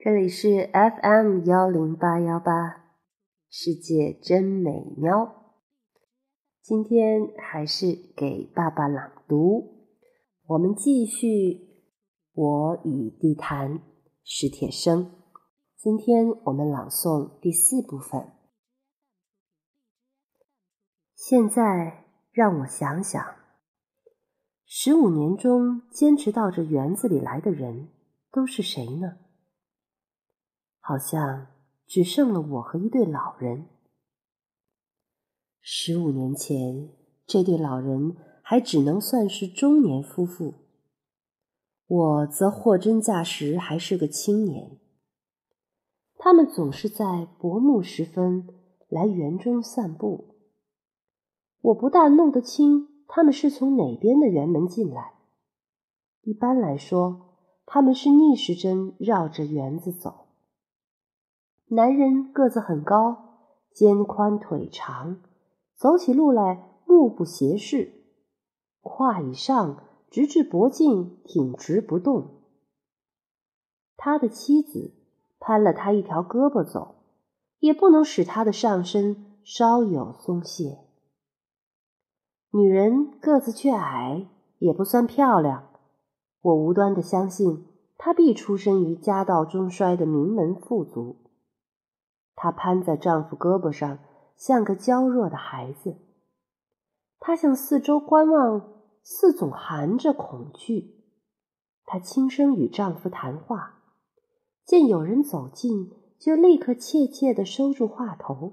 这里是 FM 幺零八幺八，世界真美妙。今天还是给爸爸朗读，我们继续《我与地坛》史铁生。今天我们朗诵第四部分。现在让我想想，十五年中坚持到这园子里来的人都是谁呢？好像只剩了我和一对老人。十五年前，这对老人还只能算是中年夫妇，我则货真价实还是个青年。他们总是在薄暮时分来园中散步。我不大弄得清他们是从哪边的园门进来。一般来说，他们是逆时针绕着园子走。男人个子很高，肩宽腿长，走起路来目不斜视，胯以上直至脖颈挺直不动。他的妻子攀了他一条胳膊走，也不能使他的上身稍有松懈。女人个子却矮，也不算漂亮，我无端的相信她必出身于家道中衰的名门富族。她攀在丈夫胳膊上，像个娇弱的孩子。她向四周观望，似总含着恐惧。她轻声与丈夫谈话，见有人走近，就立刻怯怯地收住话头。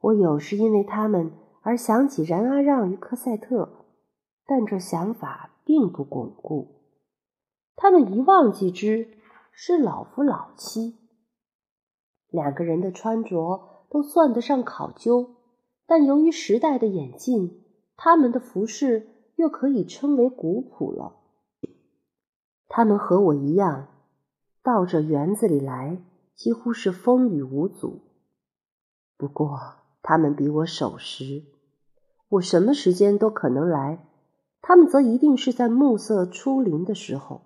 我有时因为他们而想起然阿让与科赛特，但这想法并不巩固。他们一望即知是老夫老妻。两个人的穿着都算得上考究，但由于时代的演进，他们的服饰又可以称为古朴了。他们和我一样，到这园子里来几乎是风雨无阻。不过他们比我守时，我什么时间都可能来，他们则一定是在暮色初临的时候。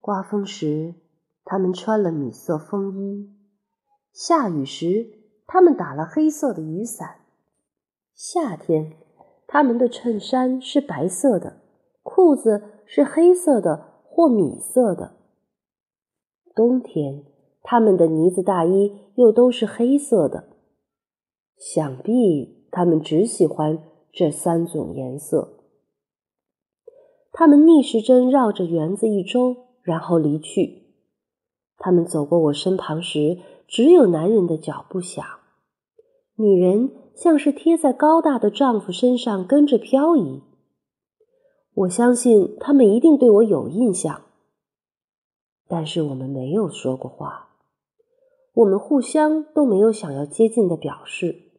刮风时。他们穿了米色风衣，下雨时他们打了黑色的雨伞。夏天，他们的衬衫是白色的，裤子是黑色的或米色的。冬天，他们的呢子大衣又都是黑色的。想必他们只喜欢这三种颜色。他们逆时针绕着园子一周，然后离去。他们走过我身旁时，只有男人的脚步响，女人像是贴在高大的丈夫身上跟着漂移。我相信他们一定对我有印象，但是我们没有说过话，我们互相都没有想要接近的表示。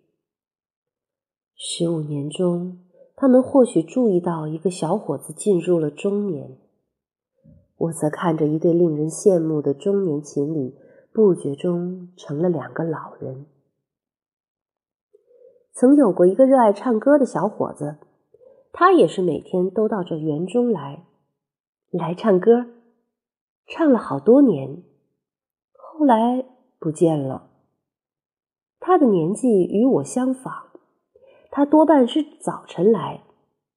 十五年中，他们或许注意到一个小伙子进入了中年。我则看着一对令人羡慕的中年情侣，不觉中成了两个老人。曾有过一个热爱唱歌的小伙子，他也是每天都到这园中来，来唱歌，唱了好多年，后来不见了。他的年纪与我相仿，他多半是早晨来，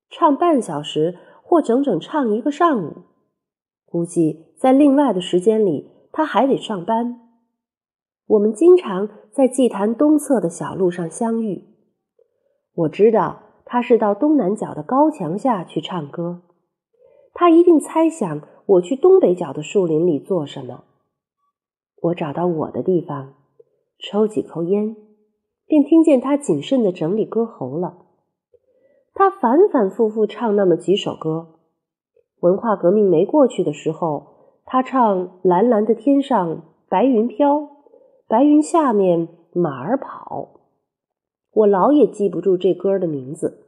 唱半小时或整整唱一个上午。估计在另外的时间里，他还得上班。我们经常在祭坛东侧的小路上相遇。我知道他是到东南角的高墙下去唱歌。他一定猜想我去东北角的树林里做什么。我找到我的地方，抽几口烟，便听见他谨慎的整理歌喉了。他反反复复唱那么几首歌。文化革命没过去的时候，他唱“蓝蓝的天上白云飘，白云下面马儿跑”，我老也记不住这歌的名字。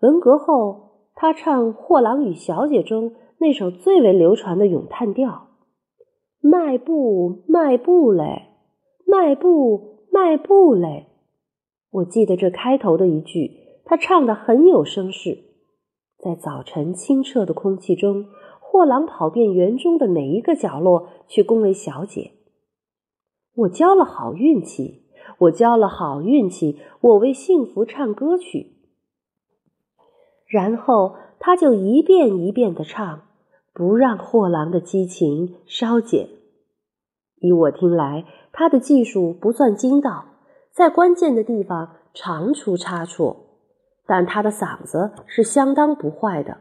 文革后，他唱《货郎与小姐》中那首最为流传的咏叹调：“迈步，迈步嘞，迈步，迈步嘞。”我记得这开头的一句，他唱的很有声势。在早晨清澈的空气中，货郎跑遍园中的每一个角落去恭维小姐。我交了好运气，我交了好运气，我为幸福唱歌去。然后他就一遍一遍的唱，不让货郎的激情稍减。依我听来，他的技术不算精到，在关键的地方常出差错，但他的嗓子是相当不坏的，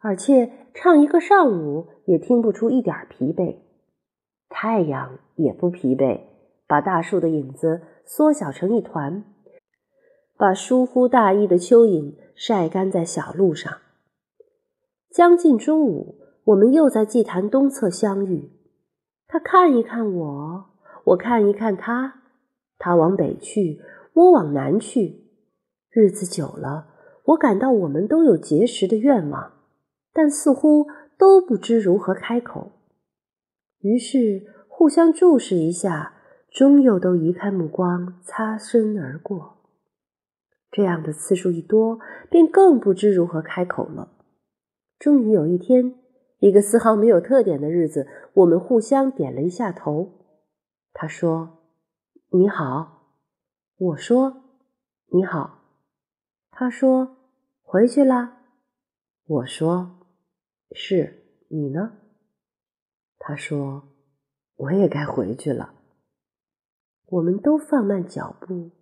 而且唱一个上午也听不出一点疲惫。太阳也不疲惫，把大树的影子缩小成一团，把疏忽大意的蚯蚓晒干在小路上。将近中午，我们又在祭坛东侧相遇。他看一看我，我看一看他。他往北去，我往南去。日子久了，我感到我们都有结识的愿望，但似乎都不知如何开口。于是互相注视一下，终又都移开目光，擦身而过。这样的次数一多，便更不知如何开口了。终于有一天，一个丝毫没有特点的日子，我们互相点了一下头。他说：“你好。”我说：“你好。”他说：“回去啦。”我说：“是你呢？”他说：“我也该回去了。”我们都放慢脚步。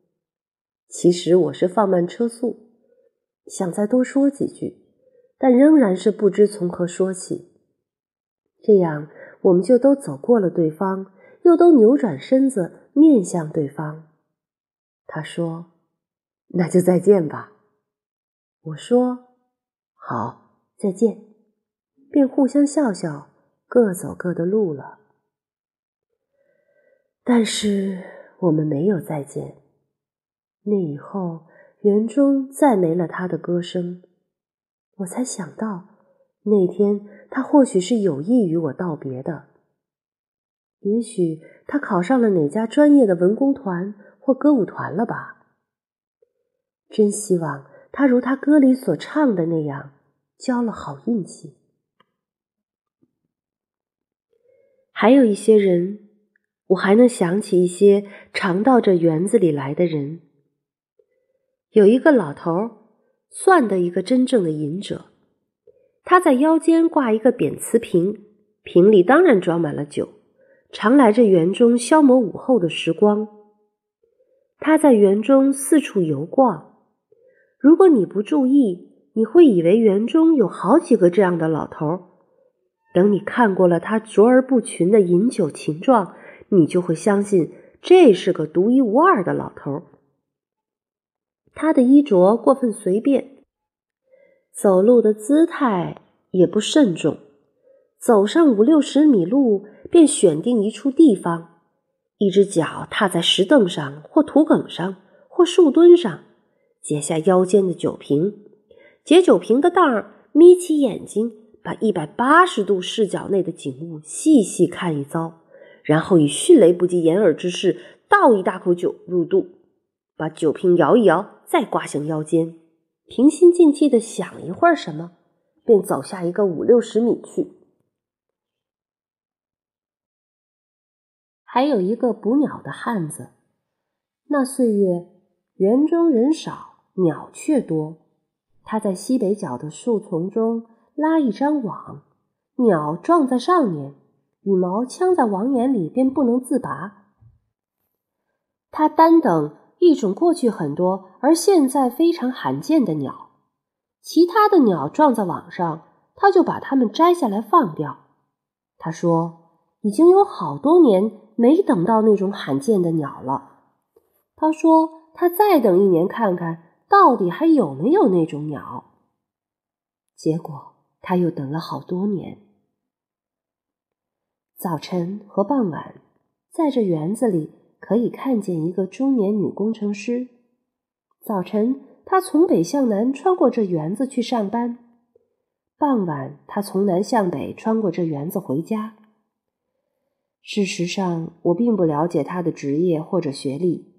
其实我是放慢车速，想再多说几句，但仍然是不知从何说起。这样，我们就都走过了对方，又都扭转身子面向对方。他说：“那就再见吧。”我说：“好，再见。”便互相笑笑。各走各的路了，但是我们没有再见。那以后，园中再没了他的歌声。我才想到，那天他或许是有意与我道别的。也许他考上了哪家专业的文工团或歌舞团了吧？真希望他如他歌里所唱的那样，交了好运气。还有一些人，我还能想起一些常到这园子里来的人。有一个老头儿，算得一个真正的隐者。他在腰间挂一个扁瓷瓶，瓶里当然装满了酒，常来这园中消磨午后的时光。他在园中四处游逛，如果你不注意，你会以为园中有好几个这样的老头。等你看过了他卓而不群的饮酒情状，你就会相信这是个独一无二的老头。他的衣着过分随便，走路的姿态也不慎重，走上五六十米路便选定一处地方，一只脚踏在石凳上或土埂上或树墩上，解下腰间的酒瓶，解酒瓶的当儿，眯起眼睛。把一百八十度视角内的景物细细看一遭，然后以迅雷不及掩耳之势倒一大口酒入肚，把酒瓶摇一摇，再挂向腰间，平心静气的想一会儿什么，便走下一个五六十米去。还有一个捕鸟的汉子，那岁月园中人少，鸟却多，他在西北角的树丛中。拉一张网，鸟撞在上面，羽毛呛在网眼里，便不能自拔。他单等一种过去很多而现在非常罕见的鸟，其他的鸟撞在网上，他就把它们摘下来放掉。他说：“已经有好多年没等到那种罕见的鸟了。”他说：“他再等一年看看到底还有没有那种鸟。”结果。他又等了好多年。早晨和傍晚，在这园子里可以看见一个中年女工程师。早晨，她从北向南穿过这园子去上班；傍晚，她从南向北穿过这园子回家。事实上，我并不了解她的职业或者学历，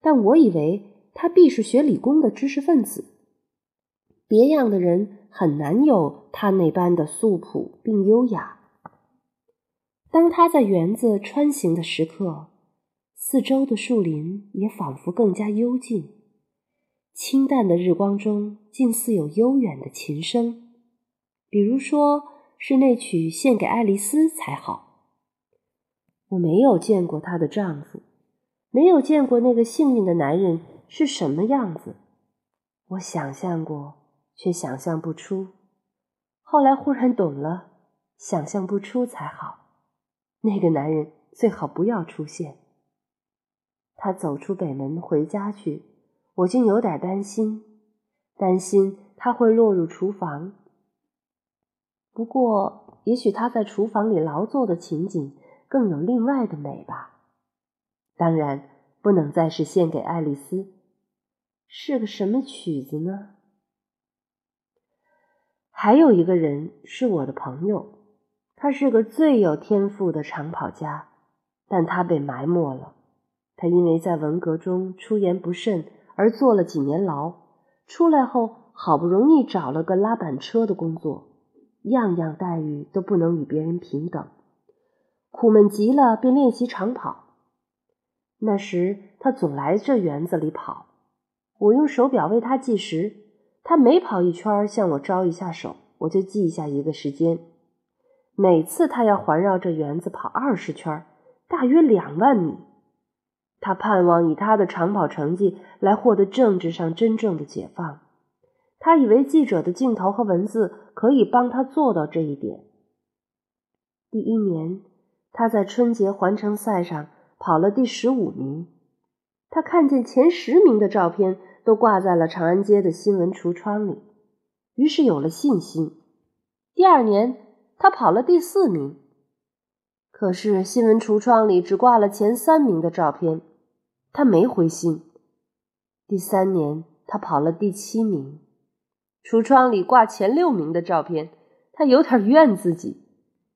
但我以为他必是学理工的知识分子。别样的人。很难有他那般的素朴并优雅。当他在园子穿行的时刻，四周的树林也仿佛更加幽静。清淡的日光中，竟似有悠远的琴声，比如说是那曲献给爱丽丝才好。我没有见过她的丈夫，没有见过那个幸运的男人是什么样子。我想象过，却想象不出。后来忽然懂了，想象不出才好。那个男人最好不要出现。他走出北门回家去。我竟有点担心，担心他会落入厨房。不过，也许他在厨房里劳作的情景更有另外的美吧。当然，不能再是献给爱丽丝，是个什么曲子呢？还有一个人是我的朋友，他是个最有天赋的长跑家，但他被埋没了。他因为在文革中出言不慎。而坐了几年牢，出来后好不容易找了个拉板车的工作，样样待遇都不能与别人平等，苦闷极了，便练习长跑。那时他总来这园子里跑，我用手表为他计时，他每跑一圈向我招一下手，我就记下一个时间。每次他要环绕这园子跑二十圈，大约两万米。他盼望以他的长跑成绩来获得政治上真正的解放。他以为记者的镜头和文字可以帮他做到这一点。第一年，他在春节环城赛上跑了第十五名。他看见前十名的照片都挂在了长安街的新闻橱窗里，于是有了信心。第二年，他跑了第四名。可是新闻橱窗里只挂了前三名的照片，他没灰心。第三年，他跑了第七名，橱窗里挂前六名的照片，他有点怨自己。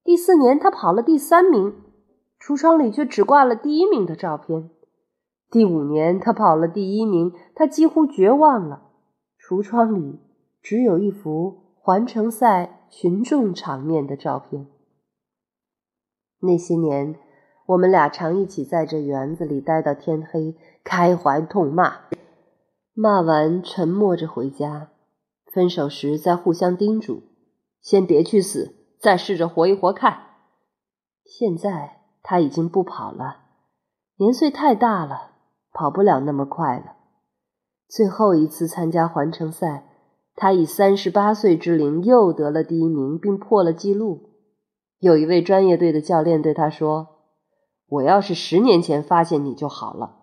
第四年，他跑了第三名，橱窗里却只挂了第一名的照片。第五年，他跑了第一名，他几乎绝望了，橱窗里只有一幅环城赛群众场面的照片。那些年，我们俩常一起在这园子里待到天黑，开怀痛骂，骂完沉默着回家。分手时再互相叮嘱：先别去死，再试着活一活看。现在他已经不跑了，年岁太大了，跑不了那么快了。最后一次参加环城赛，他以三十八岁之龄又得了第一名，并破了纪录。有一位专业队的教练对他说：“我要是十年前发现你就好了。”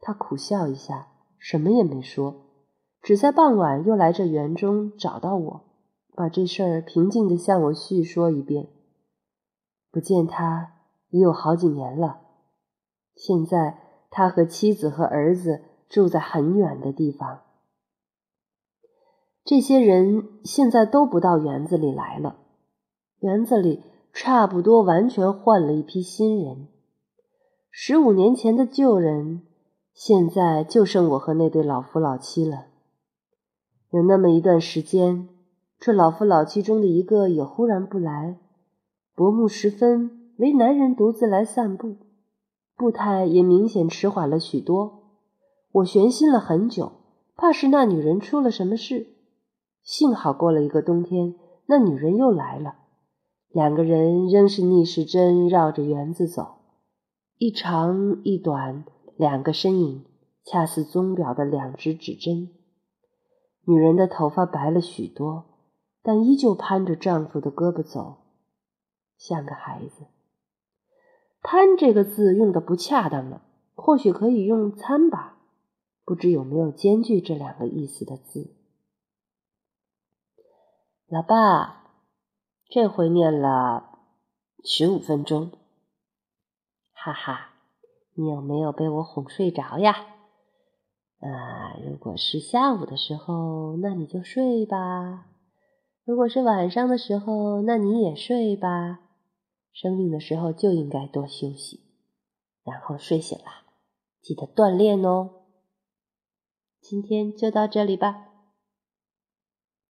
他苦笑一下，什么也没说，只在傍晚又来这园中找到我，把这事儿平静地向我叙说一遍。不见他已有好几年了，现在他和妻子和儿子住在很远的地方。这些人现在都不到园子里来了。园子里差不多完全换了一批新人，十五年前的旧人，现在就剩我和那对老夫老妻了。有那么一段时间，这老夫老妻中的一个也忽然不来，薄暮时分，唯男人独自来散步，步态也明显迟缓了许多。我悬心了很久，怕是那女人出了什么事。幸好过了一个冬天，那女人又来了。两个人仍是逆时针绕着园子走，一长一短，两个身影恰似钟表的两只指针。女人的头发白了许多，但依旧攀着丈夫的胳膊走，像个孩子。贪这个字用的不恰当了，或许可以用参吧。不知有没有兼具这两个意思的字？老爸。这回念了十五分钟，哈哈，你有没有被我哄睡着呀？啊，如果是下午的时候，那你就睡吧；如果是晚上的时候，那你也睡吧。生病的时候就应该多休息，然后睡醒了，记得锻炼哦。今天就到这里吧。